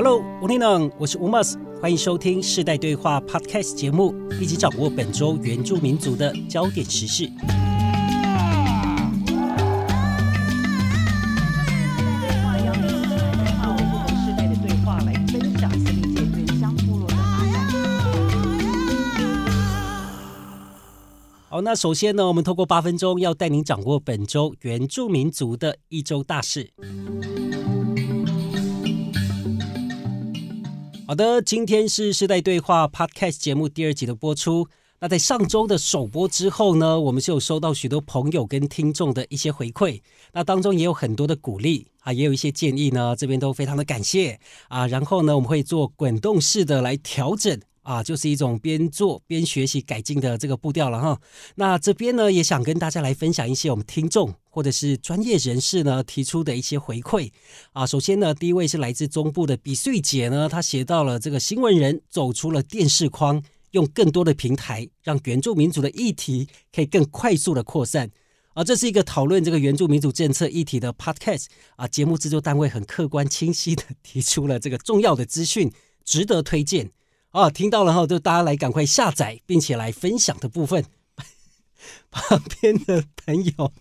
Hello，吴丽能，我是吴 mas，欢迎收听世代对话 Podcast 节目，一起掌握本周原住民族的焦点时事。好，那首先呢，我们透过八分钟要带您掌握本周原住民族的一周大事。好的，今天是世代对话 Podcast 节目第二集的播出。那在上周的首播之后呢，我们是有收到许多朋友跟听众的一些回馈，那当中也有很多的鼓励啊，也有一些建议呢，这边都非常的感谢啊。然后呢，我们会做滚动式的来调整。啊，就是一种边做边学习改进的这个步调了哈。那这边呢，也想跟大家来分享一些我们听众或者是专业人士呢提出的一些回馈啊。首先呢，第一位是来自中部的比穗姐呢，她写到了这个新闻人走出了电视框，用更多的平台让原住民族的议题可以更快速的扩散啊。这是一个讨论这个原住民族政策议题的 podcast 啊。节目制作单位很客观清晰的提出了这个重要的资讯，值得推荐。啊，听到了哈，就大家来赶快下载，并且来分享的部分。旁边的朋友，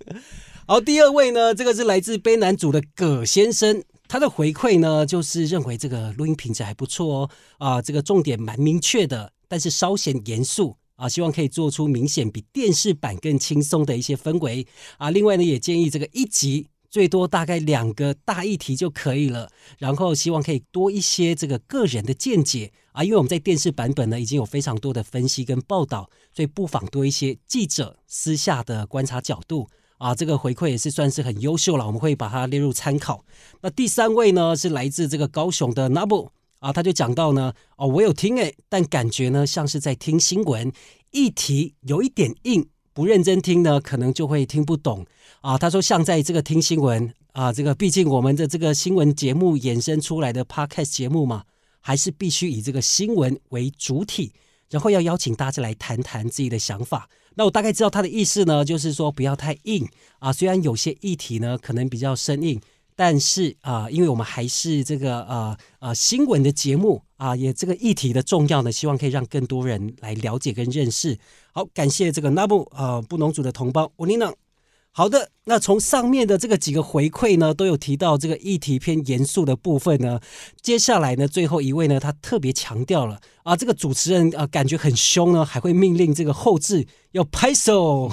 好，第二位呢，这个是来自悲男主的葛先生，他的回馈呢，就是认为这个录音品质还不错哦，啊，这个重点蛮明确的，但是稍显严肃啊，希望可以做出明显比电视版更轻松的一些氛围啊。另外呢，也建议这个一集。最多大概两个大议题就可以了，然后希望可以多一些这个个人的见解啊，因为我们在电视版本呢已经有非常多的分析跟报道，所以不妨多一些记者私下的观察角度啊，这个回馈也是算是很优秀了，我们会把它列入参考。那第三位呢是来自这个高雄的 Nabo 啊，他就讲到呢，哦，我有听诶，但感觉呢像是在听新闻，议题有一点硬。不认真听呢，可能就会听不懂啊。他说，像在这个听新闻啊，这个毕竟我们的这个新闻节目衍生出来的 podcast 节目嘛，还是必须以这个新闻为主体，然后要邀请大家来谈谈自己的想法。那我大概知道他的意思呢，就是说不要太硬啊。虽然有些议题呢可能比较生硬。但是啊，因为我们还是这个呃呃新闻的节目啊，也这个议题的重要呢，希望可以让更多人来了解跟认识。好，感谢这个纳布啊布农族的同胞，乌尼娜。好的，那从上面的这个几个回馈呢，都有提到这个议题偏严肃的部分呢。接下来呢，最后一位呢，他特别强调了啊，这个主持人啊感觉很凶呢，还会命令这个后置要拍手。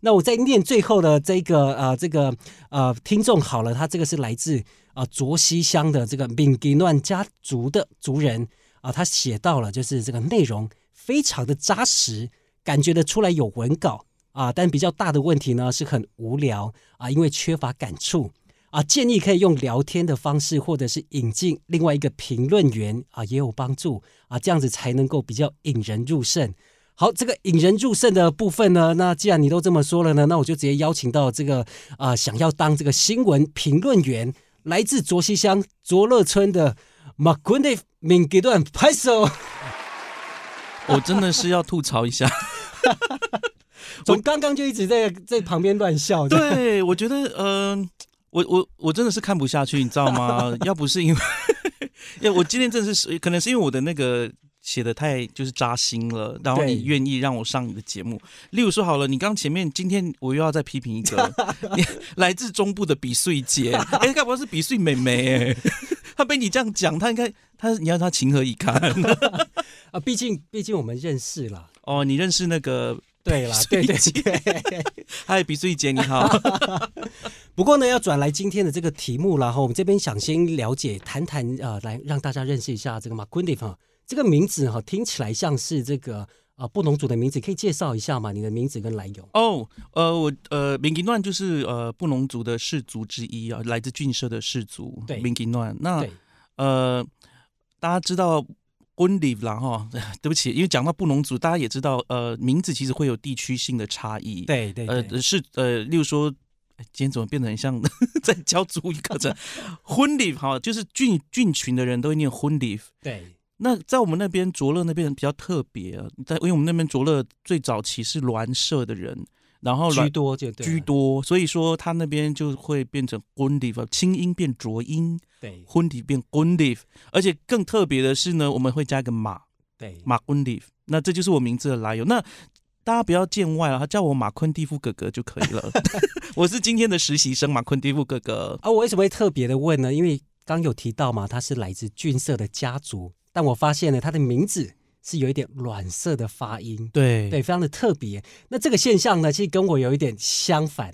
那我在念最后的这个呃这个呃听众好了，他这个是来自啊卓西乡的这个闽吉乱家族的族人啊，他写到了就是这个内容非常的扎实，感觉得出来有文稿啊，但比较大的问题呢是很无聊啊，因为缺乏感触啊，建议可以用聊天的方式，或者是引进另外一个评论员啊，也有帮助啊，这样子才能够比较引人入胜。好，这个引人入胜的部分呢，那既然你都这么说了呢，那我就直接邀请到这个啊，想要当这个新闻评论员，来自卓西乡卓乐村的马坤的敏给段拍手。我真的是要吐槽一下，我刚刚就一直在在旁边乱笑。对，我觉得，嗯，我我我真的是看不下去，你知道吗？要不是因为，因为我今天真的是，可能是因为我的那个。写的太就是扎心了，然后你愿意让我上你的节目，例如说好了，你刚前面今天我又要再批评一个 来自中部的比穗姐，哎，该不会是比穗妹妹？哎，她被你这样讲，她应该她你要她情何以堪 啊？毕竟毕竟我们认识了哦，你认识那个对啦，对对对，嗨，比穗姐你好。不过呢，要转来今天的这个题目然后我们这边想先了解谈谈呃，来让大家认识一下这个马昆迪方。这个名字哈听起来像是这个啊布农族的名字，可以介绍一下吗？你的名字跟来由？哦，呃，我呃闽吉乱就是呃布农族的氏族之一啊，来自郡社的氏族。对，闽吉乱。那呃，大家知道温里啦哈？对不起，因为讲到布农族，大家也知道呃名字其实会有地区性的差异。对对，呃是呃，例如说今天怎么变得很像 在教族语课程？婚礼哈，就是郡郡群的人都会念婚礼。对。那在我们那边卓乐那边比较特别啊，在因为我们那边卓乐最早期是栾社的人，然后居多就对，居多，所以说他那边就会变成 Gundif，轻音变浊音，对，Gundif 变 Gundif，而且更特别的是呢，我们会加一个马，对，马 Gundif，那这就是我名字的来由。那大家不要见外了，他叫我马昆蒂夫哥哥就可以了。我是今天的实习生马昆蒂夫哥哥。啊，我为什么会特别的问呢？因为刚有提到嘛，他是来自俊色的家族，但我发现呢，他的名字是有一点软色的发音，对对，非常的特别。那这个现象呢，其实跟我有一点相反。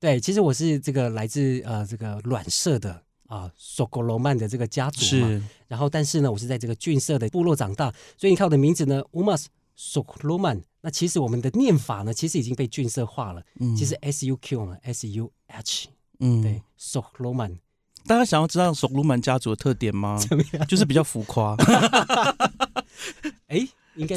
对，其实我是这个来自呃这个软色的啊索格罗曼的这个家族嘛，然后但是呢，我是在这个俊色的部落长大，所以你看我的名字呢，Umas。s o k l o m a n 那其实我们的念法呢，其实已经被俊色化了。嗯，其实 S U Q 嘛，S U H，嗯，对 s o k l o m a n 大家想要知道 m a n 家族的特点吗？怎么样？就是比较浮夸。哎。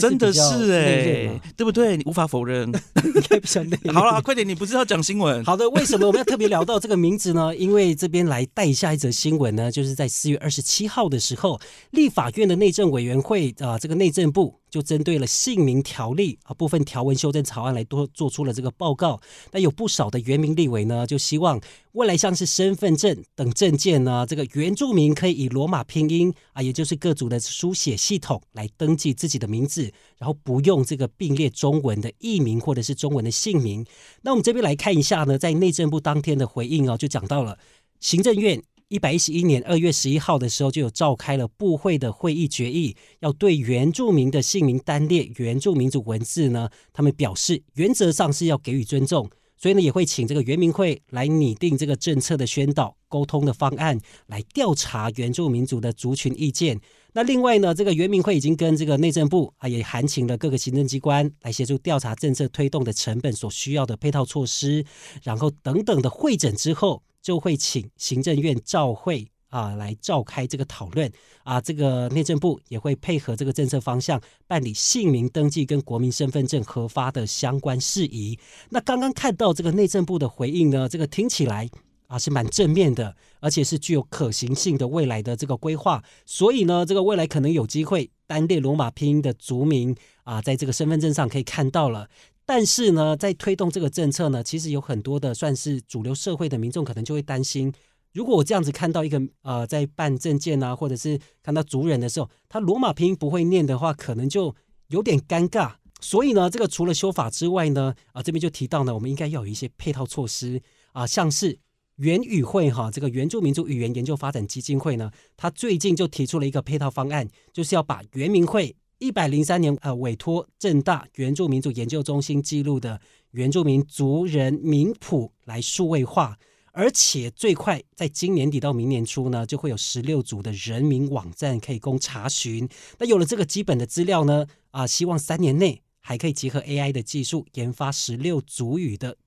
真的是哎，对不对？你无法否认。应该比较内。好了，快点，你不是要讲新闻？好的，为什么我们要特别聊到这个名字呢？因为这边来带下一则新闻呢，就是在四月二十七号的时候，立法院的内政委员会啊，这个内政部就针对了姓名条例啊部分条文修正草案来多做出了这个报告。那有不少的原民立委呢，就希望未来像是身份证等证件呢，这个原住民可以以罗马拼音啊，也就是各族的书写系统来登记自己的名。字，然后不用这个并列中文的译名或者是中文的姓名。那我们这边来看一下呢，在内政部当天的回应哦，就讲到了行政院一百一十一年二月十一号的时候就有召开了部会的会议决议，要对原住民的姓名单列原住民族文字呢，他们表示原则上是要给予尊重。所以呢，也会请这个原民会来拟定这个政策的宣导、沟通的方案，来调查原住民族的族群意见。那另外呢，这个原民会已经跟这个内政部啊，也函请了各个行政机关来协助调查政策推动的成本所需要的配套措施，然后等等的会诊之后，就会请行政院召会。啊，来召开这个讨论啊，这个内政部也会配合这个政策方向办理姓名登记跟国民身份证核发的相关事宜。那刚刚看到这个内政部的回应呢，这个听起来啊是蛮正面的，而且是具有可行性的未来的这个规划。所以呢，这个未来可能有机会单列罗马拼音的族名啊，在这个身份证上可以看到了。但是呢，在推动这个政策呢，其实有很多的算是主流社会的民众可能就会担心。如果我这样子看到一个呃，在办证件啊，或者是看到族人的时候，他罗马拼音不会念的话，可能就有点尴尬。所以呢，这个除了修法之外呢，啊这边就提到呢，我们应该要有一些配套措施啊，像是原语会哈，这个原住民族语言研究发展基金会呢，他最近就提出了一个配套方案，就是要把原民会一百零三年呃委托正大原住民族研究中心记录的原住民族人名谱来数位化。而且最快在今年底到明年初呢，就会有十六组的人民网站可以供查询。那有了这个基本的资料呢，啊，希望三年内还可以结合 AI 的技术，研发十六族语的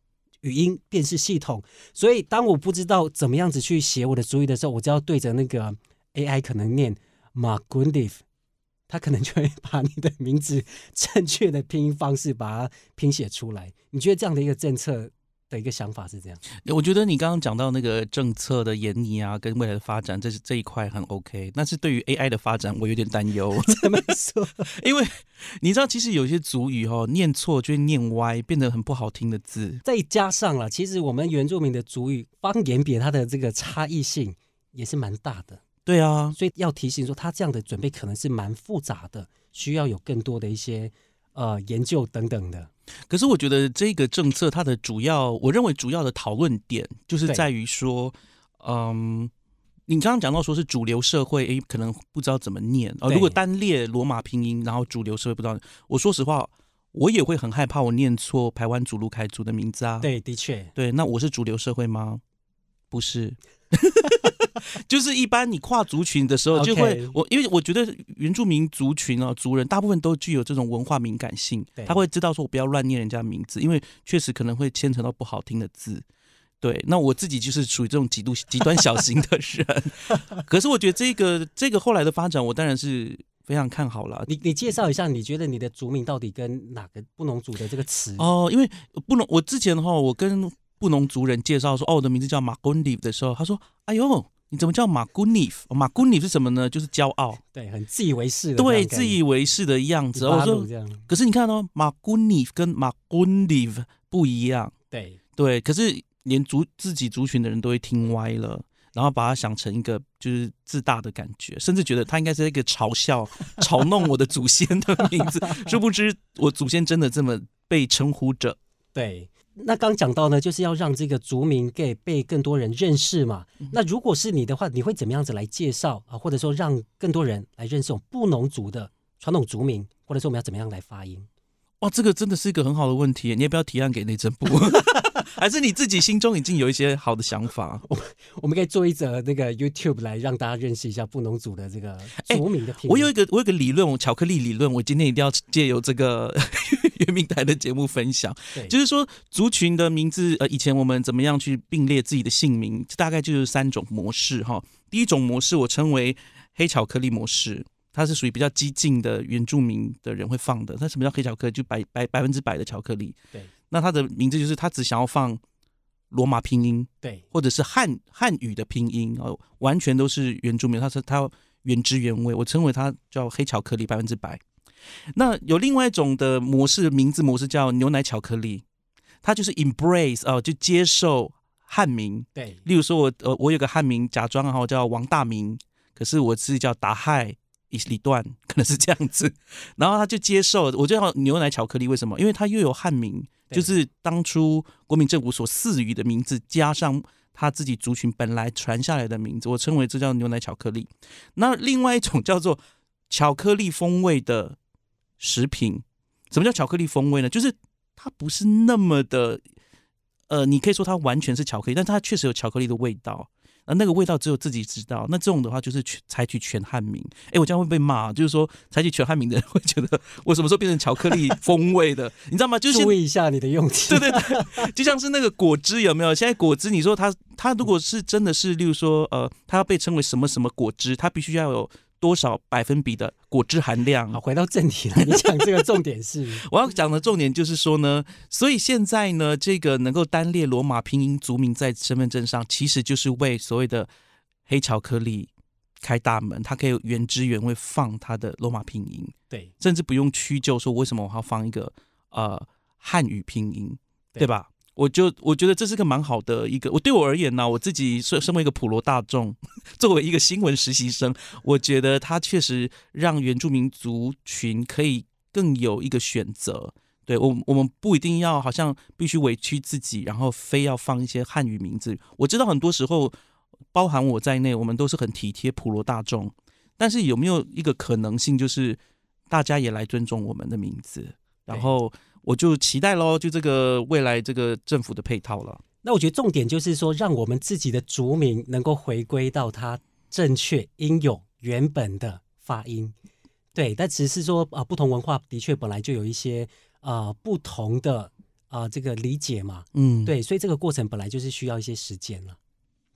语音辨识系统。所以，当我不知道怎么样子去写我的族语的时候，我就要对着那个 AI 可能念 m a g u n d i f 他可能就会把你的名字 正确的拼音方式把它拼写出来。你觉得这样的一个政策？的一个想法是这样，我觉得你刚刚讲到那个政策的研拟啊，跟未来的发展，这是这一块很 OK。但是对于 AI 的发展，我有点担忧。怎么说？因为你知道，其实有些族语哈，念错就会念歪，变得很不好听的字。再加上了，其实我们原住民的族语方言别它的这个差异性也是蛮大的。对啊，所以要提醒说，他这样的准备可能是蛮复杂的，需要有更多的一些呃研究等等的。可是我觉得这个政策它的主要，我认为主要的讨论点就是在于说，嗯，你刚刚讲到说是主流社会，诶，可能不知道怎么念啊。如果单列罗马拼音，然后主流社会不知道，我说实话，我也会很害怕我念错台湾主路开族的名字啊。对，的确，对，那我是主流社会吗？不是。就是一般你跨族群的时候，就会我因为我觉得原住民族群啊，族人大部分都具有这种文化敏感性，他会知道说我不要乱念人家名字，因为确实可能会牵扯到不好听的字。对，那我自己就是属于这种极度极端小型的人。可是我觉得这个这个后来的发展，我当然是非常看好了。你你介绍一下，你觉得你的族名到底跟哪个布农族的这个词？哦，因为布农，我之前的话，我跟布农族人介绍说，哦，我的名字叫马公里的时候，他说，哎呦。你怎么叫马古尼夫？马古尼夫是什么呢？就是骄傲，对，很自以为是的，对，自以为是的样子。我说，可是你看哦，马古尼夫跟马古尼夫不一样。对对，可是连族自己族群的人都会听歪了，然后把它想成一个就是自大的感觉，甚至觉得他应该是一个嘲笑、嘲弄我的祖先的名字。殊不知，我祖先真的这么被称呼着。对。那刚讲到呢，就是要让这个族名给被更多人认识嘛。那如果是你的话，你会怎么样子来介绍啊？或者说让更多人来认识我们布农族的传统族名，或者说我们要怎么样来发音？哇，这个真的是一个很好的问题，你要不要提案给内政部？还是你自己心中已经有一些好的想法？我我们可以做一则那个 YouTube 来让大家认识一下布农族的这个族名的。我有一个我有个理论，巧克力理论，我今天一定要借由这个 圆明台的节目分享。就是说族群的名字，呃，以前我们怎么样去并列自己的姓名，大概就是三种模式哈。第一种模式我称为黑巧克力模式。它是属于比较激进的原住民的人会放的。那什么叫黑巧克力？就百百百分之百的巧克力。对。那它的名字就是他只想要放罗马拼音，对，或者是汉汉语的拼音哦，完全都是原住民。它是它原汁原味，我称为它叫黑巧克力百分之百。那有另外一种的模式，名字模式叫牛奶巧克力，它就是 embrace 哦，就接受汉名。对。例如说，我呃，我有个汉名，假装哈叫王大明，可是我自己叫达亥。一里段可能是这样子，然后他就接受，我就要牛奶巧克力，为什么？因为他又有汉名，就是当初国民政府所赐予的名字，加上他自己族群本来传下来的名字，我称为这叫牛奶巧克力。那另外一种叫做巧克力风味的食品，什么叫巧克力风味呢？就是它不是那么的，呃，你可以说它完全是巧克力，但它确实有巧克力的味道。那那个味道只有自己知道。那这种的话就是全采取全汉民。哎，我这样会被骂。就是说，采取全汉民的人会觉得我什么时候变成巧克力 风味的？你知道吗？就是注意一下你的用词。对对对，就像是那个果汁有没有？现在果汁，你说它它如果是真的是，例如说呃，它要被称为什么什么果汁，它必须要有。多少百分比的果汁含量？好，回到正题了。你讲这个重点是，我要讲的重点就是说呢，所以现在呢，这个能够单列罗马拼音族名在身份证上，其实就是为所谓的黑巧克力开大门，它可以原汁原味放它的罗马拼音，对，甚至不用屈就说为什么我要放一个呃汉语拼音，对吧？我就我觉得这是个蛮好的一个，我对我而言呢，我自己身身为一个普罗大众，作为一个新闻实习生，我觉得它确实让原住民族群可以更有一个选择。对我，我们不一定要好像必须委屈自己，然后非要放一些汉语名字。我知道很多时候，包含我在内，我们都是很体贴普罗大众。但是有没有一个可能性，就是大家也来尊重我们的名字，然后？我就期待喽，就这个未来这个政府的配套了。那我觉得重点就是说，让我们自己的族名能够回归到它正确应有原本的发音。对，但只是说啊，不同文化的确本来就有一些啊不同的啊这个理解嘛。嗯，对，所以这个过程本来就是需要一些时间了。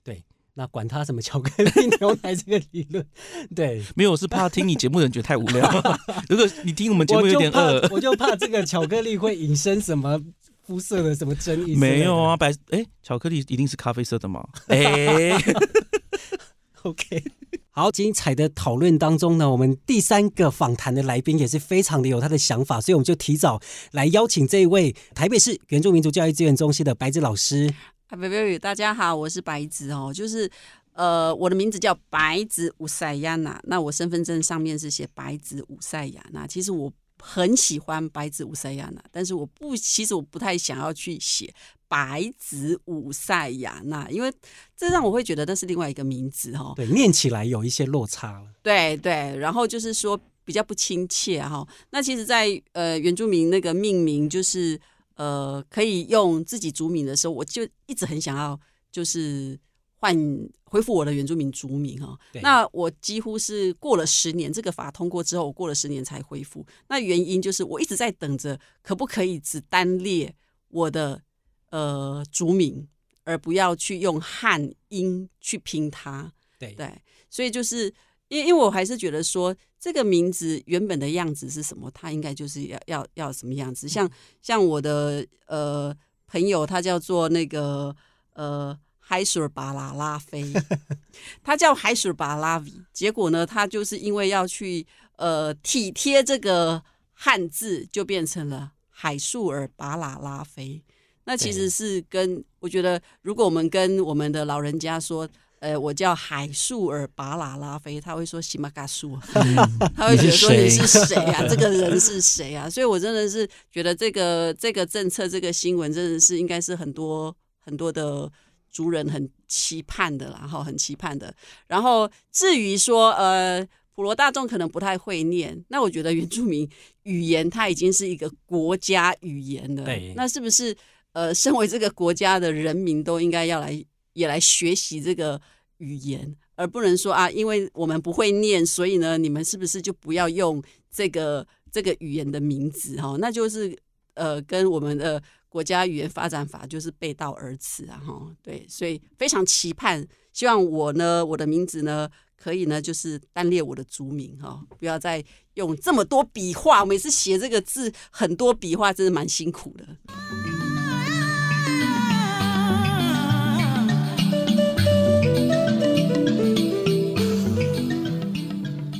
对。那管他什么巧克力 牛奶这个理论，对，没有，是怕听你节目的人觉得太无聊。如果你听我们节目有点饿，我就怕这个巧克力会引申什么肤色的什么争议。没有啊，白哎，巧克力一定是咖啡色的吗？哎，OK，好，精彩的讨论当中呢，我们第三个访谈的来宾也是非常的有他的想法，所以我们就提早来邀请这一位台北市原住民族教育资源中心的白子老师。贝贝，大家好，我是白子哦，就是呃，我的名字叫白子五塞亚娜，那我身份证上面是写白子五塞亚娜。其实我很喜欢白子五塞亚娜，但是我不，其实我不太想要去写白子五塞亚娜，因为这让我会觉得那是另外一个名字哈。对，念起来有一些落差了。对对，然后就是说比较不亲切哈。那其实，在呃原住民那个命名就是。呃，可以用自己族名的时候，我就一直很想要，就是换恢复我的原住民族名哈。那我几乎是过了十年，这个法通过之后，我过了十年才恢复。那原因就是我一直在等着，可不可以只单列我的呃族名，而不要去用汉音去拼它。对对，所以就是因因为我还是觉得说。这个名字原本的样子是什么？它应该就是要要要什么样子？像像我的呃朋友，他叫做那个呃海水巴拉拉菲，他叫海水巴拉维。结果呢，他就是因为要去呃体贴这个汉字，就变成了海树尔巴拉拉菲。那其实是跟我觉得，如果我们跟我们的老人家说，呃，我叫海树尔巴拉拉菲，他会说西马嘎树，他会觉得说你是谁啊？这个人是谁啊？所以我真的是觉得这个这个政策这个新闻真的是应该是很多很多的族人很期盼的，然后很期盼的。然后至于说呃。普罗大众可能不太会念，那我觉得原住民语言它已经是一个国家语言了。对，那是不是呃，身为这个国家的人民都应该要来也来学习这个语言，而不能说啊，因为我们不会念，所以呢，你们是不是就不要用这个这个语言的名字哈？那就是呃，跟我们的国家语言发展法就是背道而驰啊哈。对，所以非常期盼，希望我呢，我的名字呢。可以呢，就是单列我的族名哈，不要再用这么多笔画。每次写这个字很多笔画，真的蛮辛苦的。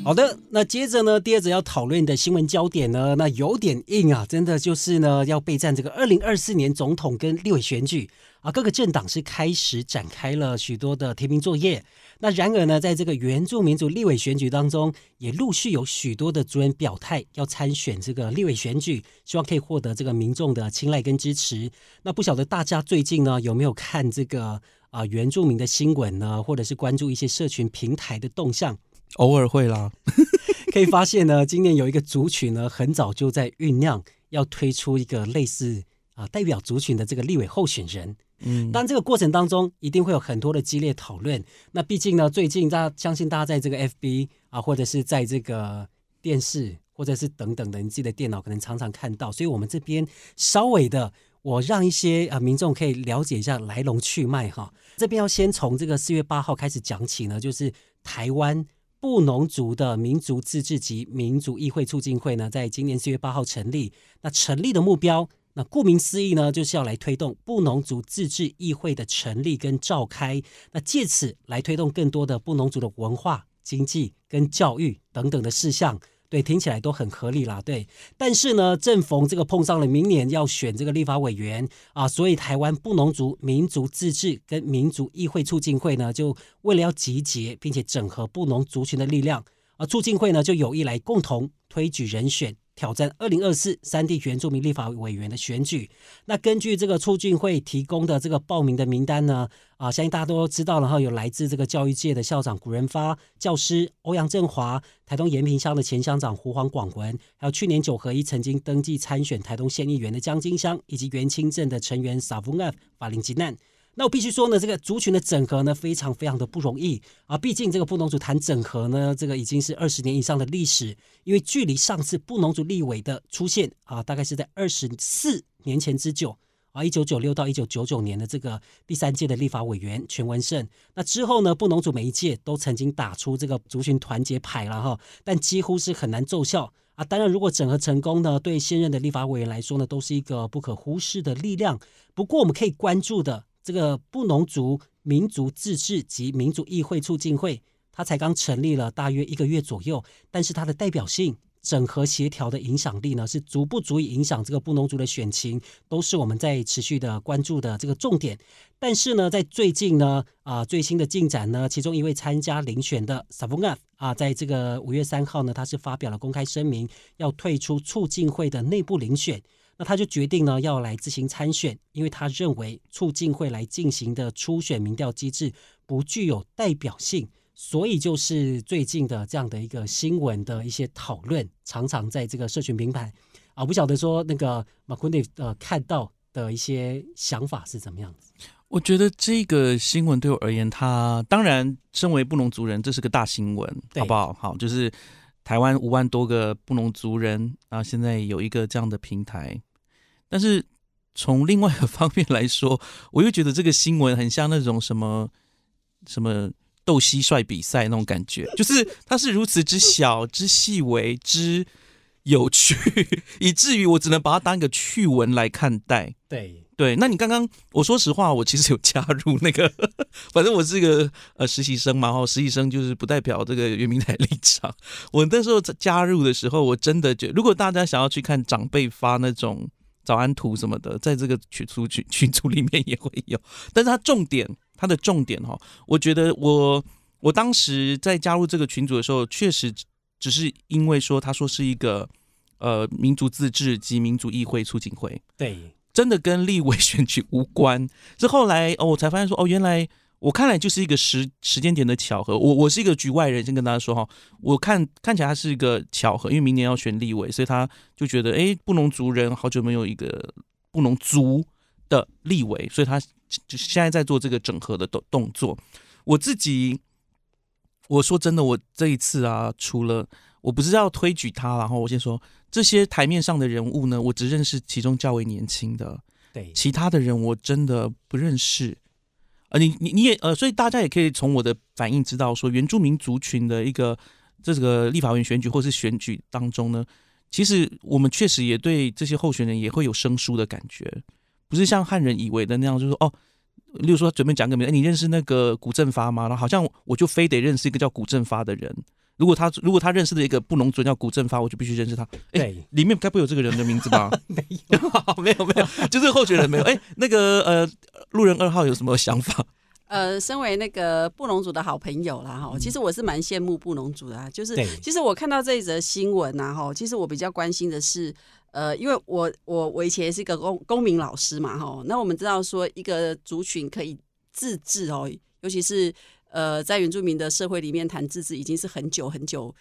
好的，那接着呢，第二则要讨论的新闻焦点呢，那有点硬啊，真的就是呢，要备战这个二零二四年总统跟立委选举啊，各个政党是开始展开了许多的提名作业。那然而呢，在这个原住民族立委选举当中，也陆续有许多的族人表态要参选这个立委选举，希望可以获得这个民众的青睐跟支持。那不晓得大家最近呢有没有看这个啊原住民的新闻呢，或者是关注一些社群平台的动向？偶尔会啦，可以发现呢，今年有一个族群呢，很早就在酝酿要推出一个类似啊代表族群的这个立委候选人。嗯，但这个过程当中一定会有很多的激烈讨论。那毕竟呢，最近大家相信大家在这个 FB 啊，或者是在这个电视，或者是等等的你自己的电脑，可能常常看到。所以我们这边稍微的，我让一些啊民众可以了解一下来龙去脉哈。这边要先从这个四月八号开始讲起呢，就是台湾布农族的民族自治及民族议会促进会呢，在今年四月八号成立。那成立的目标。那顾名思义呢，就是要来推动布农族自治议会的成立跟召开，那借此来推动更多的布农族的文化、经济跟教育等等的事项。对，听起来都很合理啦。对，但是呢，正逢这个碰上了明年要选这个立法委员啊，所以台湾布农族民族自治跟民族议会促进会呢，就为了要集结并且整合布农族群的力量，而促进会呢就有意来共同推举人选。挑战二零二四三地原住民立法委员的选举。那根据这个促进会提供的这个报名的名单呢，啊，相信大家都知道然后，有来自这个教育界的校长古仁发教师欧阳振华，台东延平乡的前乡长胡黄广文，还有去年九合一曾经登记参选台东县议员的江金香，以及元清镇的成员萨夫案法林吉难。那我必须说呢，这个族群的整合呢，非常非常的不容易啊！毕竟这个布农族谈整合呢，这个已经是二十年以上的历史，因为距离上次布农族立委的出现啊，大概是在二十四年前之久啊，一九九六到一九九九年的这个第三届的立法委员全文胜。那之后呢，布农族每一届都曾经打出这个族群团结牌了哈，但几乎是很难奏效啊。当然，如果整合成功呢，对现任的立法委员来说呢，都是一个不可忽视的力量。不过，我们可以关注的。这个布农族民族自治及民族议会促进会，它才刚成立了大约一个月左右，但是它的代表性、整合协调的影响力呢，是足不足以影响这个布农族的选情，都是我们在持续的关注的这个重点。但是呢，在最近呢，啊，最新的进展呢，其中一位参加遴选的萨布纳啊，在这个五月三号呢，他是发表了公开声明，要退出促进会的内部遴选。那他就决定呢，要来自行参选，因为他认为促进会来进行的初选民调机制不具有代表性，所以就是最近的这样的一个新闻的一些讨论，常常在这个社群平台啊，不晓得说那个马昆内呃看到的一些想法是怎么样子？我觉得这个新闻对我而言，他当然身为布农族人，这是个大新闻，好不好？好，就是。台湾五万多个布农族人啊，现在有一个这样的平台，但是从另外一个方面来说，我又觉得这个新闻很像那种什么什么斗蟋蟀比赛那种感觉，就是它是如此之小、之细微、之有趣，以至于我只能把它当一个趣闻来看待。对。对，那你刚刚我说实话，我其实有加入那个，反正我是一个呃实习生嘛，哈，实习生就是不代表这个原民台立场。我那时候在加入的时候，我真的觉，如果大家想要去看长辈发那种早安图什么的，在这个群组群群组里面也会有。但是它重点，它的重点哈，我觉得我我当时在加入这个群组的时候，确实只是因为说他说是一个呃民族自治及民族议会促进会，对，真的跟立委选举无关。是后来哦，我才发现说哦，原来。我看来就是一个时时间点的巧合。我我是一个局外人，先跟大家说哈，我看看起来他是一个巧合，因为明年要选立委，所以他就觉得哎，布农族人好久没有一个布农族的立委，所以他就现在在做这个整合的动动作。我自己我说真的，我这一次啊，除了我不是要推举他，然后我先说这些台面上的人物呢，我只认识其中较为年轻的，对，其他的人我真的不认识。呃，你你你也呃，所以大家也可以从我的反应知道，说原住民族群的一个这个立法院选举或是选举当中呢，其实我们确实也对这些候选人也会有生疏的感觉，不是像汉人以为的那样，就是说哦，例如说准备讲个名，哎，你认识那个古振发吗？然后好像我就非得认识一个叫古振发的人。如果他如果他认识的一个布农族叫古振发，我就必须认识他。哎，里面该不会有这个人的名字吧？没有，没有，没有，就是候选人没有。哎，那个呃，路人二号有什么想法？呃，身为那个布农族的好朋友啦，哈，其实我是蛮羡慕布农族的。就是其实我看到这一则新闻呐，哈，其实我比较关心的是，呃，因为我我我以前是一个公公民老师嘛，哈，那我们知道说一个族群可以自治哦，尤其是。呃，在原住民的社会里面谈自治已经是很久很久，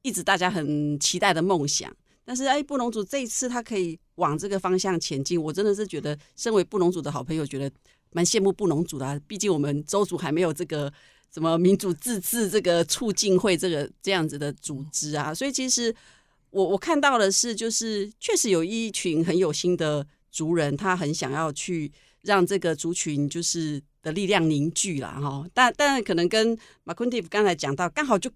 一直大家很期待的梦想。但是，哎，布农族这一次他可以往这个方向前进，我真的是觉得，身为布农族的好朋友，觉得蛮羡慕布农族的。毕竟我们周族还没有这个什么民主自治这个促进会这个这样子的组织啊。所以，其实我我看到的是，就是确实有一群很有心的族人，他很想要去让这个族群就是。的力量凝聚了哈，但但可能跟马昆蒂夫刚才讲到，刚好就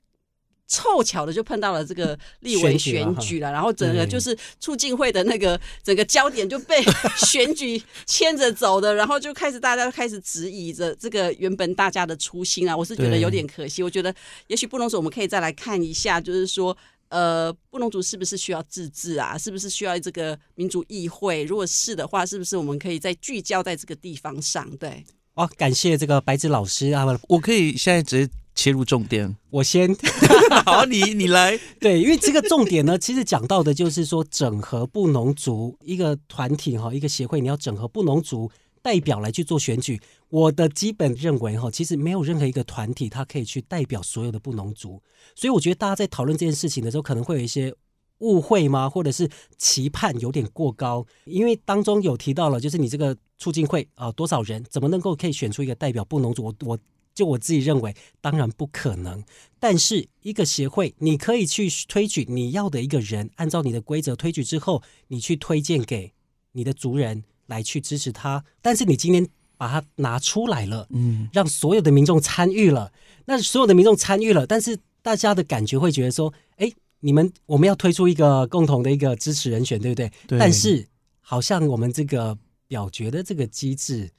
凑巧的就碰到了这个 立委选举了，然后整个就是促进会的那个整个焦点就被 选举牵着走的，然后就开始大家开始质疑着这个原本大家的初心啊，我是觉得有点可惜。我觉得也许布农族我们可以再来看一下，就是说呃，布农族是不是需要自治啊？是不是需要这个民族议会？如果是的话，是不是我们可以再聚焦在这个地方上？对。哦，感谢这个白纸老师啊！我可以现在直接切入重点，我先 好，你你来对，因为这个重点呢，其实讲到的就是说整合布农族一个团体哈，一个协会，你要整合布农族代表来去做选举。我的基本认为哈，其实没有任何一个团体它可以去代表所有的布农族，所以我觉得大家在讨论这件事情的时候，可能会有一些。误会吗？或者是期盼有点过高？因为当中有提到了，就是你这个促进会啊，多少人怎么能够可以选出一个代表布农族？我我就我自己认为，当然不可能。但是一个协会，你可以去推举你要的一个人，按照你的规则推举之后，你去推荐给你的族人来去支持他。但是你今天把它拿出来了，嗯，让所有的民众参与了，那所有的民众参与了，但是大家的感觉会觉得说，哎。你们我们要推出一个共同的一个支持人选，对不对？对。但是好像我们这个表决的这个机制，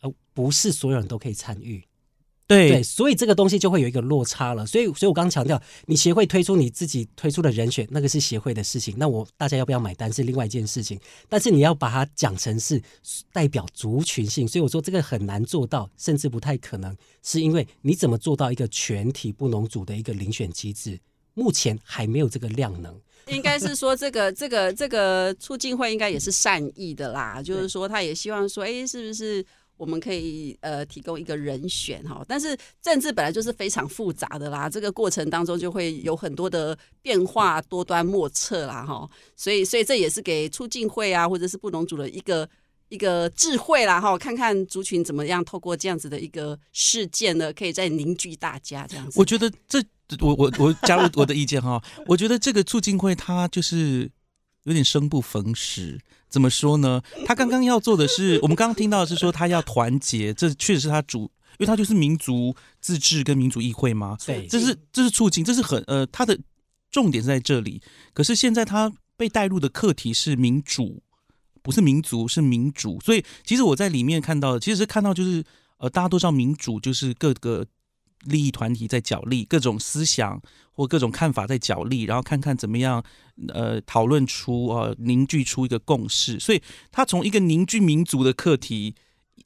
呃，不是所有人都可以参与。对。对，所以这个东西就会有一个落差了。所以，所以我刚刚强调，你协会推出你自己推出的人选，那个是协会的事情。那我大家要不要买单是另外一件事情。但是你要把它讲成是代表族群性，所以我说这个很难做到，甚至不太可能，是因为你怎么做到一个全体不农组的一个遴选机制？目前还没有这个量能，应该是说这个这个这个促进会应该也是善意的啦，就是说他也希望说，哎，是不是我们可以呃提供一个人选哈？但是政治本来就是非常复杂的啦，这个过程当中就会有很多的变化，多端莫测啦哈。所以所以这也是给促进会啊或者是布农组的一个一个智慧啦哈，看看族群怎么样透过这样子的一个事件呢，可以再凝聚大家这样子。我觉得这。我我我加入我的意见哈，我觉得这个促进会它就是有点生不逢时。怎么说呢？他刚刚要做的是，我们刚刚听到的是说他要团结，这确实是他主，因为他就是民族自治跟民主议会嘛。对，这是这是促进，这是很呃，他的重点是在这里。可是现在他被带入的课题是民主，不是民族，是民主。所以其实我在里面看到的，其实是看到就是呃，大家都知道民主就是各个。利益团体在角力，各种思想或各种看法在角力，然后看看怎么样，呃，讨论出呃凝聚出一个共识。所以，他从一个凝聚民族的课题，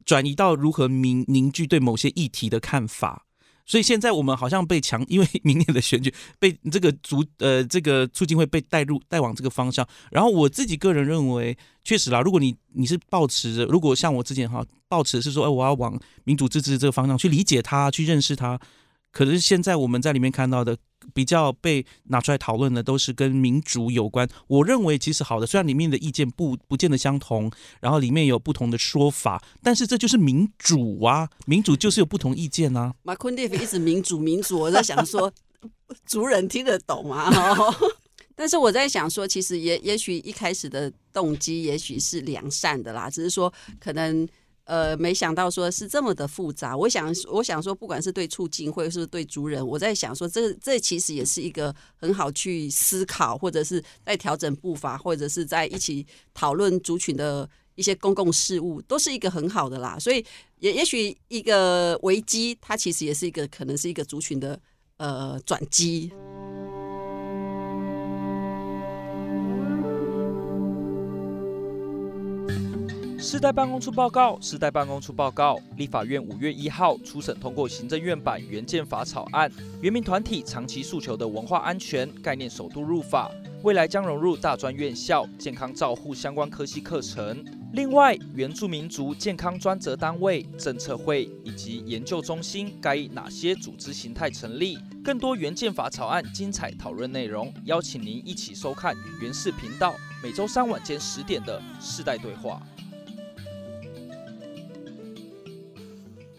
转移到如何凝凝聚对某些议题的看法。所以现在我们好像被强，因为明年的选举被这个足呃这个促进会被带入带往这个方向。然后我自己个人认为，确实啦，如果你你是抱持着，如果像我之前哈抱持是说，哎，我要往民主自治这个方向去理解它，去认识它。可是现在我们在里面看到的比较被拿出来讨论的都是跟民主有关。我认为其实好的，虽然里面的意见不不见得相同，然后里面有不同的说法，但是这就是民主啊！民主就是有不同意见啊。马 昆蒂夫一直民主民主，我在想说族人听得懂啊。但是我在想说，其实也也许一开始的动机也许是良善的啦，只是说可能。呃，没想到说是这么的复杂。我想，我想说，不管是对促进，或者是对族人，我在想说，这这其实也是一个很好去思考，或者是在调整步伐，或者是在一起讨论族群的一些公共事务，都是一个很好的啦。所以，也也许一个危机，它其实也是一个可能是一个族群的呃转机。世代办公处报告，世代办公处报告。立法院五月一号初审通过行政院版原建法草案，原民团体长期诉求的文化安全概念首度入法，未来将融入大专院校健康照护相关科系课程。另外，原住民族健康专责单位、政策会以及研究中心该以哪些组织形态成立？更多原建法草案精彩讨论内容，邀请您一起收看原视频道，每周三晚间十点的世代对话。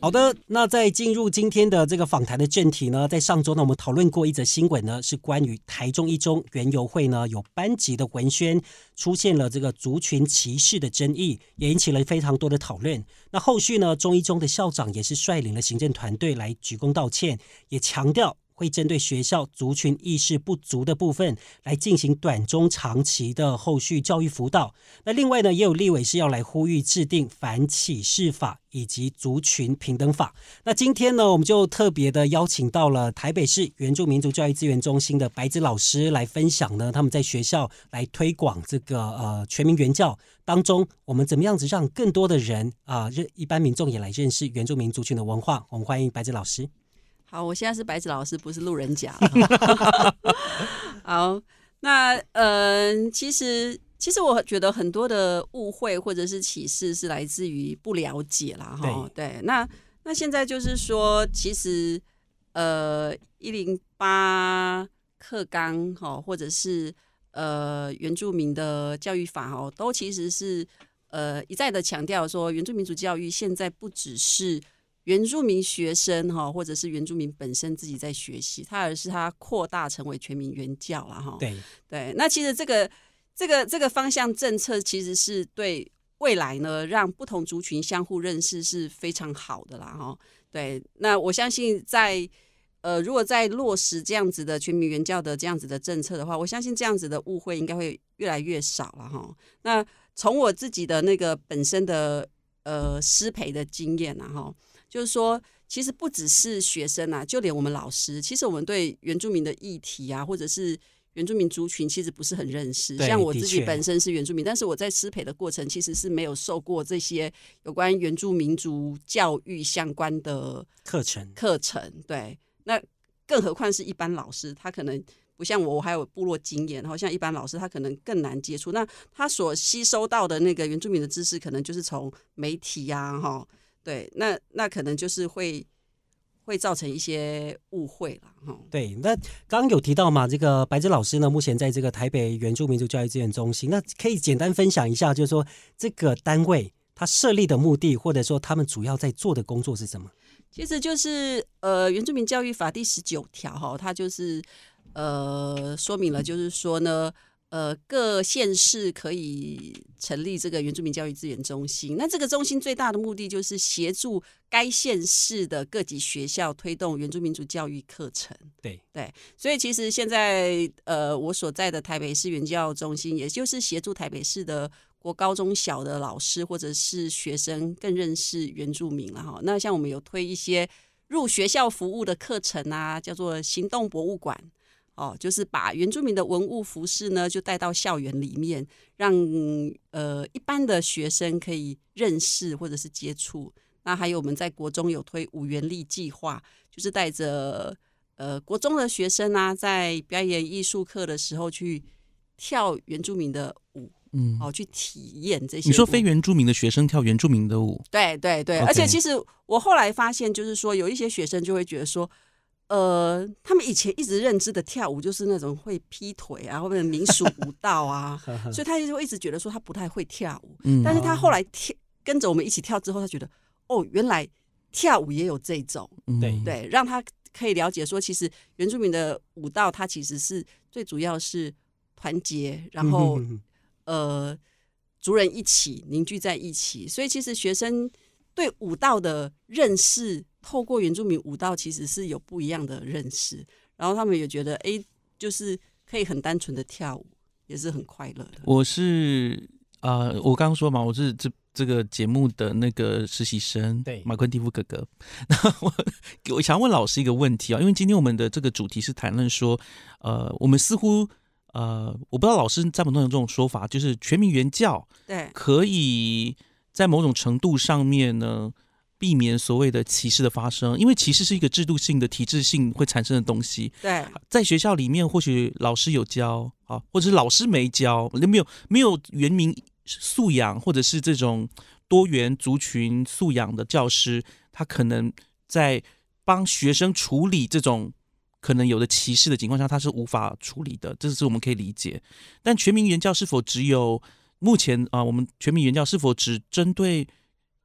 好的，那在进入今天的这个访谈的正题呢，在上周呢，我们讨论过一则新闻呢，是关于台中一中原油会呢有班级的文宣出现了这个族群歧视的争议，也引起了非常多的讨论。那后续呢，中一中的校长也是率领了行政团队来鞠躬道歉，也强调。会针对学校族群意识不足的部分来进行短中长期的后续教育辅导。那另外呢，也有立委是要来呼吁制定反歧视法以及族群平等法。那今天呢，我们就特别的邀请到了台北市原住民族教育资源中心的白子老师来分享呢，他们在学校来推广这个呃全民原教当中，我们怎么样子让更多的人啊认一般民众也来认识原住民族群的文化。我们欢迎白子老师。好，我现在是白纸老师，不是路人甲。好，那嗯，其实其实我觉得很多的误会或者是启示是来自于不了解啦。哈。对，那那现在就是说，其实呃，一零八课纲哈，或者是呃原住民的教育法哦，都其实是呃一再的强调说，原住民族教育现在不只是。原住民学生哈，或者是原住民本身自己在学习，他而是他扩大成为全民原教了哈。对对，那其实这个这个这个方向政策，其实是对未来呢，让不同族群相互认识是非常好的啦哈。对，那我相信在呃，如果在落实这样子的全民原教的这样子的政策的话，我相信这样子的误会应该会越来越少了哈。那从我自己的那个本身的呃师培的经验啊哈。就是说，其实不只是学生啊，就连我们老师，其实我们对原住民的议题啊，或者是原住民族群，其实不是很认识。像我自己本身是原住民，但是我在师培的过程，其实是没有受过这些有关原住民族教育相关的课程。课程对，那更何况是一般老师，他可能不像我，我还有部落经验，然后像一般老师，他可能更难接触。那他所吸收到的那个原住民的知识，可能就是从媒体呀，哈。对，那那可能就是会会造成一些误会了哈。对，那刚刚有提到嘛，这个白纸老师呢，目前在这个台北原住民族教育资源中心，那可以简单分享一下，就是说这个单位它设立的目的，或者说他们主要在做的工作是什么？其实就是呃，原住民教育法第十九条哈，它就是呃说明了，就是说呢。呃，各县市可以成立这个原住民教育资源中心。那这个中心最大的目的就是协助该县市的各级学校推动原住民族教育课程。对对，所以其实现在呃，我所在的台北市原教中心，也就是协助台北市的国高中小的老师或者是学生更认识原住民了哈。那像我们有推一些。入学校服务的课程啊，叫做行动博物馆。哦，就是把原住民的文物服饰呢，就带到校园里面，让呃一般的学生可以认识或者是接触。那还有我们在国中有推五元力计划，就是带着呃国中的学生啊，在表演艺术课的时候去跳原住民的舞，嗯，哦，去体验这些。你说非原住民的学生跳原住民的舞？对对对，而且其实我后来发现，就是说有一些学生就会觉得说。呃，他们以前一直认知的跳舞就是那种会劈腿啊，或者民俗舞蹈啊，所以他就一直觉得说他不太会跳舞。但是他后来跳跟着我们一起跳之后，他觉得哦，原来跳舞也有这种，对。对，让他可以了解说，其实原住民的舞蹈它其实是最主要是团结，然后呃族人一起凝聚在一起，所以其实学生对舞蹈的认识。透过原住民舞蹈，其实是有不一样的认识，然后他们也觉得，哎，就是可以很单纯的跳舞，也是很快乐的。我是啊，我刚刚说嘛，我是这这个节目的那个实习生，对，马昆蒂夫哥哥。那我我想问老师一个问题啊，因为今天我们的这个主题是谈论说，呃，我们似乎呃，我不知道老师赞不赞同这种说法，就是全民原教，对，可以在某种程度上面呢。避免所谓的歧视的发生，因为歧视是一个制度性的、体制性会产生的东西。对，在学校里面，或许老师有教啊，或者是老师没教，没有没有原民素养，或者是这种多元族群素养的教师，他可能在帮学生处理这种可能有的歧视的情况下，他是无法处理的，这是我们可以理解。但全民原教是否只有目前啊？我们全民原教是否只针对？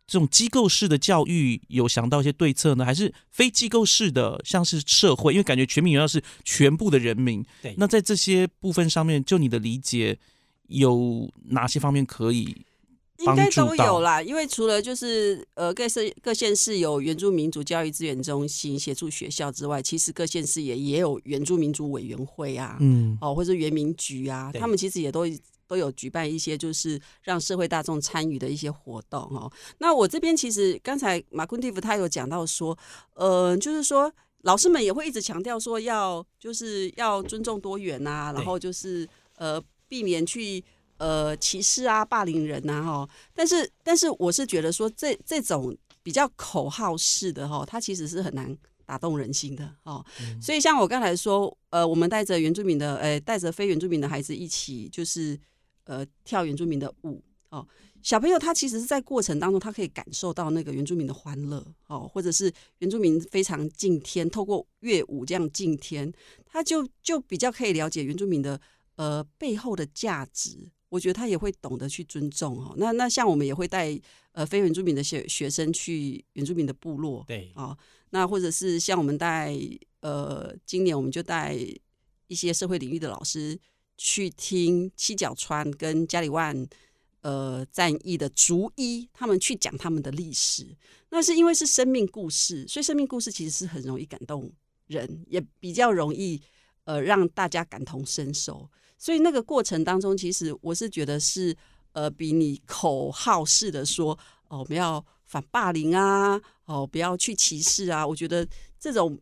这种机构式的教育有想到一些对策呢，还是非机构式的，像是社会？因为感觉全民原教是全部的人民。对，那在这些部分上面，就你的理解，有哪些方面可以应该都有啦。因为除了就是呃各市各县市有原住民族教育资源中心协助学校之外，其实各县市也也有原住民族委员会啊，嗯，哦或者原民局啊，他们其实也都。都有举办一些就是让社会大众参与的一些活动哦。那我这边其实刚才马昆蒂夫他有讲到说，呃，就是说老师们也会一直强调说要就是要尊重多元啊，然后就是呃避免去呃歧视啊、霸凌人呐哈。但是但是我是觉得说这这种比较口号式的哈，它其实是很难。打动人心的哦，所以像我刚才说，呃，我们带着原住民的，呃，带着非原住民的孩子一起，就是呃，跳原住民的舞哦。小朋友他其实是在过程当中，他可以感受到那个原住民的欢乐哦，或者是原住民非常敬天，透过乐舞这样敬天，他就就比较可以了解原住民的呃背后的价值。我觉得他也会懂得去尊重哦。那那像我们也会带呃非原住民的学学生去原住民的部落，对哦。那或者是像我们带呃，今年我们就带一些社会领域的老师去听七角川跟加里万呃战役的逐一，他们去讲他们的历史。那是因为是生命故事，所以生命故事其实是很容易感动人，也比较容易呃让大家感同身受。所以那个过程当中，其实我是觉得是呃比你口号式的说哦，我们要。反霸凌啊，哦，不要去歧视啊！我觉得这种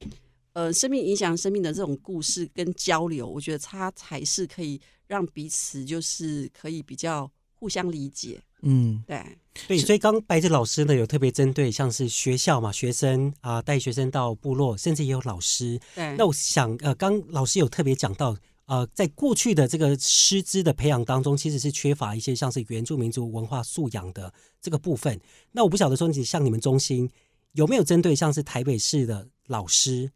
呃，生命影响生命的这种故事跟交流，我觉得它才是可以让彼此就是可以比较互相理解。嗯，对对，所以刚白子老师呢有特别针对像是学校嘛，学生啊带学生到部落，甚至也有老师。对，那我想呃，刚老师有特别讲到。呃，在过去的这个师资的培养当中，其实是缺乏一些像是原住民族文化素养的这个部分。那我不晓得说，你像你们中心有没有针对像是台北市的老师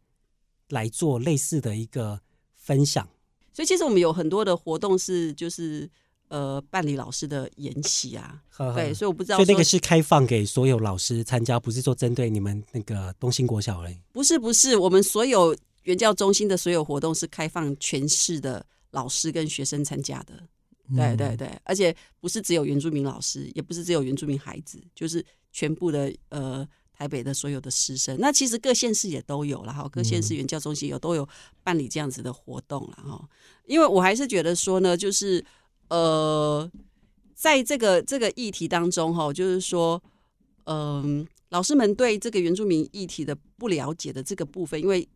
来做类似的一个分享？所以其实我们有很多的活动是就是呃办理老师的研习啊，对，所以我不知道，所以那个是开放给所有老师参加，不是说针对你们那个东兴国小嘞？不是，不是，我们所有。原教中心的所有活动是开放全市的老师跟学生参加的，对对对，而且不是只有原住民老师，也不是只有原住民孩子，就是全部的呃台北的所有的师生。那其实各县市也都有了哈，各县市原教中心有都有办理这样子的活动了哈。因为我还是觉得说呢，就是呃，在这个这个议题当中哈，就是说。嗯，老师们对这个原住民议题的不了解的这个部分，因为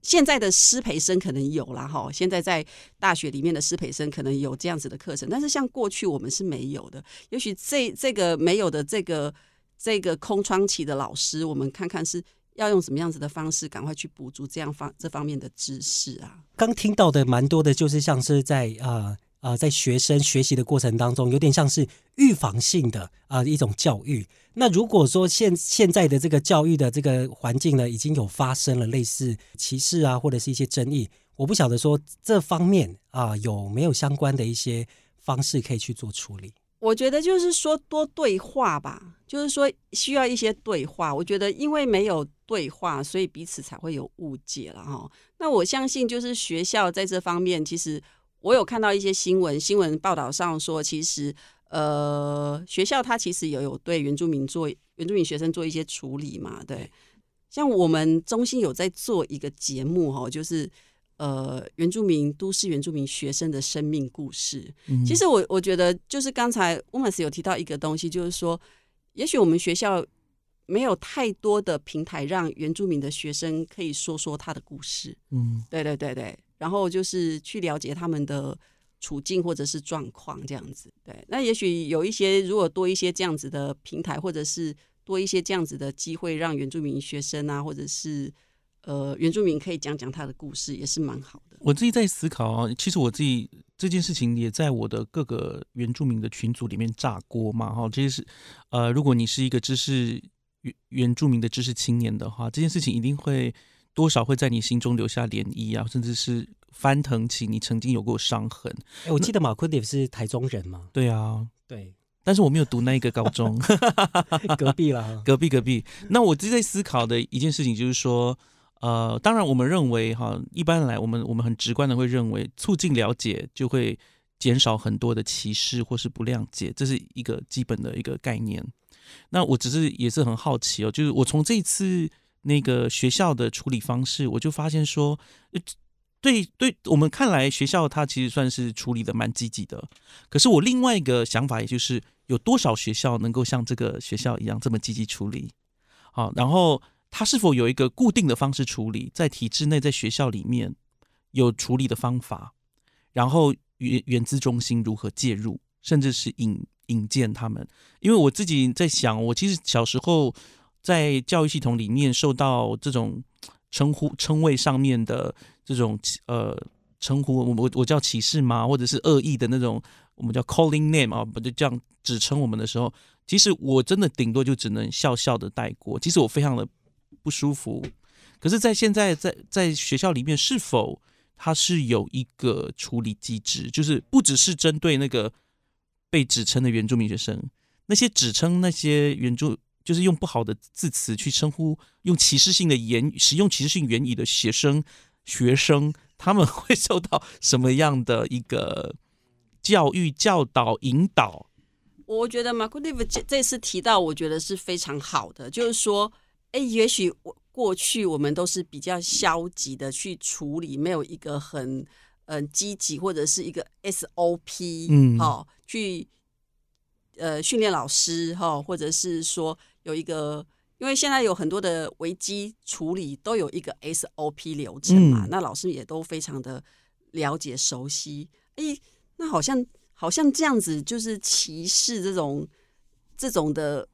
现在的师培生可能有了哈，现在在大学里面的师培生可能有这样子的课程，但是像过去我们是没有的。也许这这个没有的这个这个空窗期的老师，我们看看是要用什么样子的方式，赶快去补足这样方这方面的知识啊。刚听到的蛮多的，就是像是在啊。啊，在学生学习的过程当中，有点像是预防性的啊一种教育。那如果说现现在的这个教育的这个环境呢，已经有发生了类似歧视啊，或者是一些争议，我不晓得说这方面啊有没有相关的一些方式可以去做处理。我觉得就是说多对话吧，就是说需要一些对话。我觉得因为没有对话，所以彼此才会有误解了哈。那我相信就是学校在这方面其实。我有看到一些新闻，新闻报道上说，其实呃，学校它其实也有对原住民做原住民学生做一些处理嘛。对，像我们中心有在做一个节目哈，就是呃，原住民都市原住民学生的生命故事。其实我我觉得，就是刚才乌马斯有提到一个东西，就是说，也许我们学校没有太多的平台让原住民的学生可以说说他的故事。嗯，对对对对。然后就是去了解他们的处境或者是状况这样子，对。那也许有一些，如果多一些这样子的平台，或者是多一些这样子的机会，让原住民学生啊，或者是呃原住民可以讲讲他的故事，也是蛮好的。我自己在思考啊，其实我自己这件事情也在我的各个原住民的群组里面炸锅嘛，哈。这些是呃，如果你是一个知识原原住民的知识青年的话，这件事情一定会。多少会在你心中留下涟漪啊，甚至是翻腾起你曾经有过伤痕。哎，我记得马昆迪是台中人嘛？对啊，对。但是我没有读那一个高中，隔壁了，隔壁隔壁。那我自己在思考的一件事情就是说，呃，当然我们认为哈，一般来我们我们很直观的会认为，促进了解就会减少很多的歧视或是不谅解，这是一个基本的一个概念。那我只是也是很好奇哦，就是我从这一次。那个学校的处理方式，我就发现说，对对，我们看来学校它其实算是处理的蛮积极的。可是我另外一个想法，也就是有多少学校能够像这个学校一样这么积极处理？好，然后他是否有一个固定的方式处理，在体制内，在学校里面有处理的方法？然后原原资中心如何介入，甚至是引引荐他们？因为我自己在想，我其实小时候。在教育系统里面受到这种称呼称谓上面的这种呃称呼，我我我叫歧视吗？或者是恶意的那种，我们叫 calling name 啊，不就这样指称我们的时候，其实我真的顶多就只能笑笑的带过。其实我非常的不舒服。可是，在现在在在学校里面，是否它是有一个处理机制，就是不只是针对那个被指称的原住民学生，那些指称那些原住。就是用不好的字词去称呼，用歧视性的言使用歧视性言语的学生，学生他们会受到什么样的一个教育教导引导？我觉得马库蒂夫这这次提到，我觉得是非常好的，就是说，哎，也许我过去我们都是比较消极的去处理，没有一个很嗯积极或者是一个 SOP，嗯，好去呃训练老师哈，或者是说。有一个，因为现在有很多的危机处理都有一个 SOP 流程嘛，那老师也都非常的了解熟悉。哎，那好像好像这样子，就是歧视这种这种的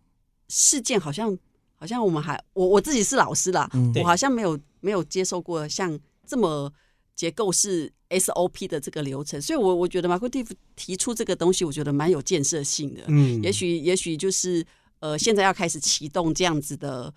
事件，好像好像我们还我我自己是老师啦，我好像没有没有接受过像这么结构式 SOP 的这个流程，所以我我觉得马库蒂夫提出这个东西，我觉得蛮有建设性的。嗯，也许也许就是。呃，现在要开始启动这样子的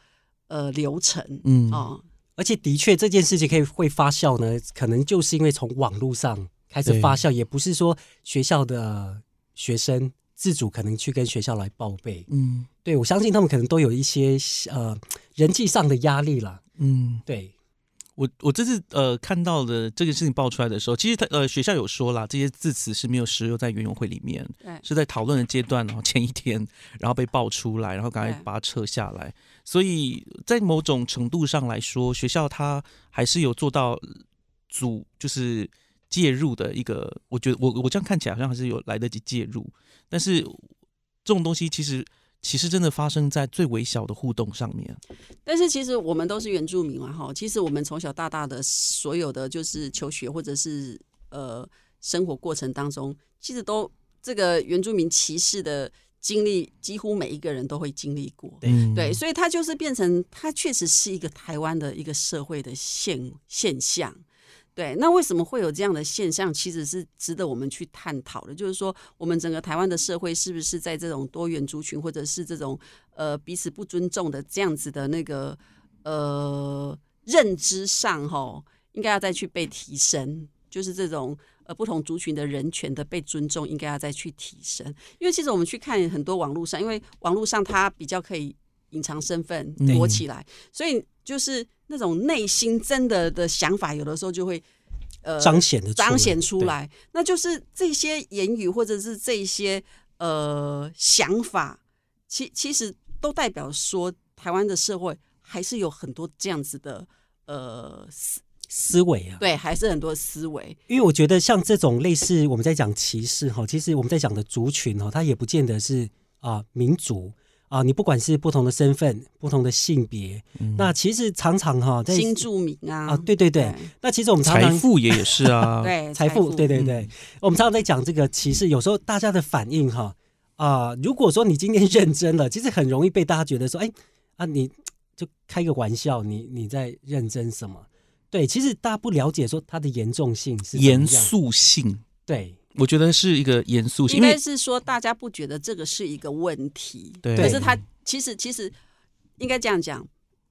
呃流程，嗯。啊，而且的确这件事情可以会发酵呢，可能就是因为从网络上开始发酵，也不是说学校的学生自主可能去跟学校来报备，嗯，对我相信他们可能都有一些呃人际上的压力了，嗯，对。我我这次呃看到的这个事情爆出来的时候，其实他呃学校有说了，这些字词是没有使用在园游会里面，是在讨论的阶段，然后前一天然后被爆出来，然后赶快把它撤下来。所以在某种程度上来说，学校它还是有做到主就是介入的一个，我觉得我我这样看起来好像还是有来得及介入，但是这种东西其实其实真的发生在最微小的互动上面。但是其实我们都是原住民嘛，哈，其实我们从小到大的所有的就是求学或者是呃生活过程当中，其实都这个原住民歧视的经历，几乎每一个人都会经历过。嗯对，所以它就是变成，它确实是一个台湾的一个社会的现现象。对，那为什么会有这样的现象？其实是值得我们去探讨的。就是说，我们整个台湾的社会是不是在这种多元族群，或者是这种呃彼此不尊重的这样子的那个呃认知上，哈，应该要再去被提升。就是这种呃不同族群的人权的被尊重，应该要再去提升。因为其实我们去看很多网络上，因为网络上它比较可以隐藏身份、嗯躲起来，所以就是那种内心真的的想法，有的时候就会呃彰显的彰显出来。那就是这些言语或者是这些呃想法，其其实都代表说，台湾的社会还是有很多这样子的呃思思维啊。对，还是很多思维。因为我觉得像这种类似我们在讲歧视哈，其实我们在讲的族群哈，它也不见得是啊、民族啊，你不管是不同的身份、不同的性别，嗯。那其实常常哈在新住民啊啊，对对对，那其实我们常财富也也是啊，对财富，对对嗯。对，我们常常在讲这个歧视，有时候大家的反应哈啊、如果说你今天 认真了，其实很容易被大家觉得说，哎啊，你就开个玩笑，你你在认真什么？对，其实大家不了解说它的严重性是严，肃性，对我觉得是一个严肃性，应该是说大家不觉得这个是一个问题，对可是他其实其实应该这样讲，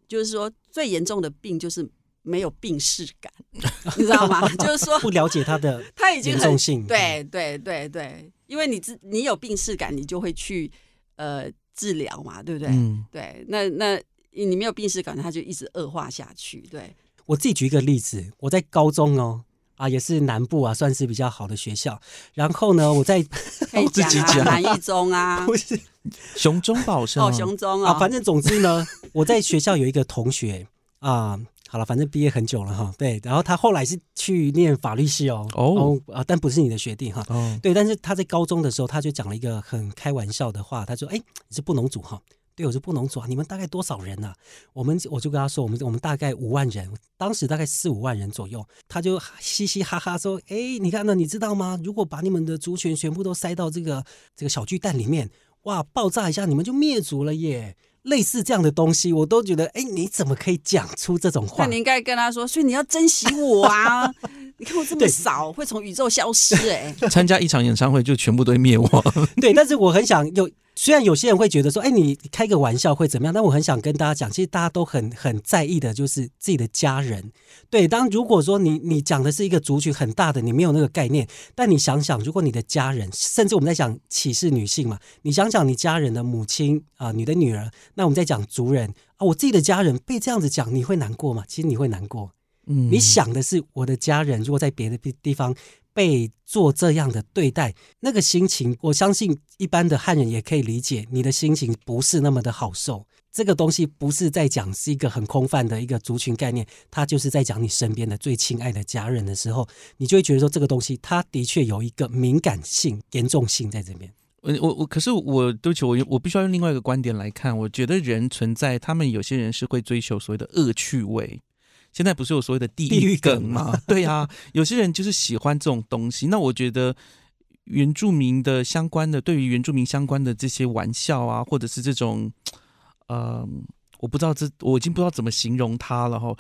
就是说最严重的病就是没有病视感，你知道吗？就是说不了解他的他已经很性，对对对对，因为你自你有病视感，你就会去呃治疗嘛，对不对？嗯，对，那那你没有病视感，他就一直恶化下去。对，我自己举一个例子，我在高中哦。啊，也是南部啊，算是比较好的学校。然后呢，我在 可以自己讲南一中啊，不是 熊中宝是哦，吗？雄中啊，啊，反正总之呢，我在学校有一个同学啊，好了，反正毕业很久了哈，对，然后他后来是去念法律系哦，哦啊，但不是你的学弟哈，哦，对，但是他在高中的时候，他就讲了一个很开玩笑的话，他说：“哎，你是布农族哈？”对，我是布农族啊。你们大概多少人啊、我们我就跟他说，我们我们大概五万人，当时大概四五万人左右。他就嘻嘻哈哈说：“哎，你看呢，你知道吗？如果把你们的族群全部都塞到这个这个小巨蛋里面，哇，爆炸一下，你们就灭族了耶！”类似这样的东西，我都觉得，哎，你怎么可以讲出这种话那你？应该跟他说，所以你要珍惜我啊！你看我这么少，会从宇宙消失哎、参加一场演唱会就全部都灭亡。对，但是我很想有，虽然有些人会觉得说，哎，你开个玩笑会怎么样？但我很想跟大家讲，其实大家都很很在意的，就是自己的家人。对，当如果说你你讲的是一个族群很大的，你没有那个概念，但你想想，如果你的家人，甚至我们在讲歧视女性嘛，你想想你家人的母亲啊、你的女儿，那我们在讲族人啊，我自己的家人被这样子讲，你会难过吗？其实你会难过。嗯你想的是我的家人如果在别的地地方被做这样的对待，那个心情，我相信一般的汉人也可以理解，你的心情不是那么的好受。这个东西不是在讲是一个很空泛的一个族群概念，它就是在讲你身边的最亲爱的家人的时候，你就会觉得说这个东西它的确有一个敏感性、严重性在这边。我我我，可是我对不起，我我必须要用另外一个观点来看。我觉得人存在，他们有些人是会追求所谓的恶趣味。现在不是有所谓的地地狱狱梗梗吗？对啊，有些人就是喜欢这种东西。那我觉得原住民的相关的，对于原住民相关的这些玩笑啊，或者是这种，呃，我不知道这我已经不知道怎么形容它了哈。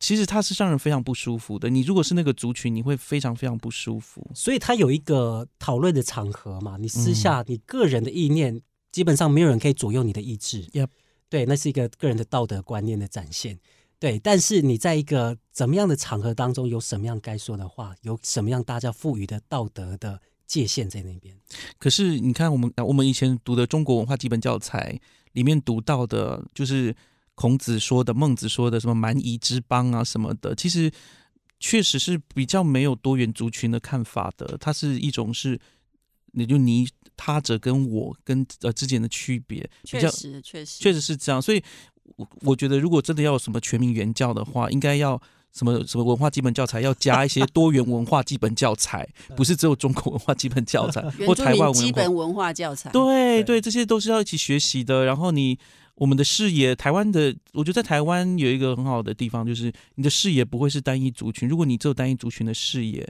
其实它是让人非常不舒服的。你如果是那个族群，你会非常非常不舒服。所以它有一个讨论的场合嘛，你私嗯下你个人的意念，基本上没有人可以左右你的意志。Yep 对，那是一个个人的道德观念的展现。对，但是你在一个怎么样的场合当中，有什么样该说的话，有什么样大家赋予的道德的界限在那边。可是你看，我们我们以前读的中国文化基本教材里面读到的，就是孔子说的、孟子说的什么蛮夷之邦啊什么的，其实确实是比较没有多元族群的看法的。它是一种是，你就你他者跟我跟呃之间的区别，比确实确实确实是这样。所以我我觉得，如果真的要什么全民原教的话，应该要什么什么文化基本教材要加一些多元文化基本教材，不是只有中国文化基本教材 或台湾基本文化教材。对对，这些都是要一起学习的。然后你我们的视野，台湾的，我觉得在台湾有一个很好的地方，就是你的视野不会是单一族群。如果你只有单一族群的视野，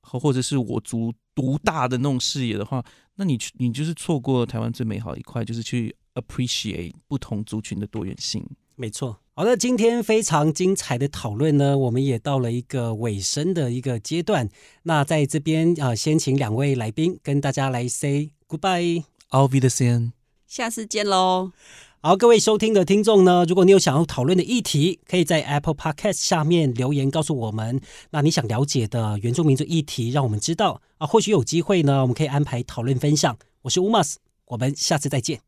或或者是我族独大的那种视野的话，那你去你就是错过台湾最美好的一块，就是去 appreciate 不同族群的多元性。没错。好的，今天非常精彩的讨论呢，我们也到了一个尾声的一个阶段。那在这边啊，先请两位来宾跟大家来 say goodbye。I'll be the same。下次见喽。好，各位收听的听众呢，如果你有想要讨论的议题，可以在 Apple Podcast 下面留言告诉我们。那你想了解的原住民族议题，让我们知道啊，或许有机会呢，我们可以安排讨论分享。我是 Umas，我们下次再见。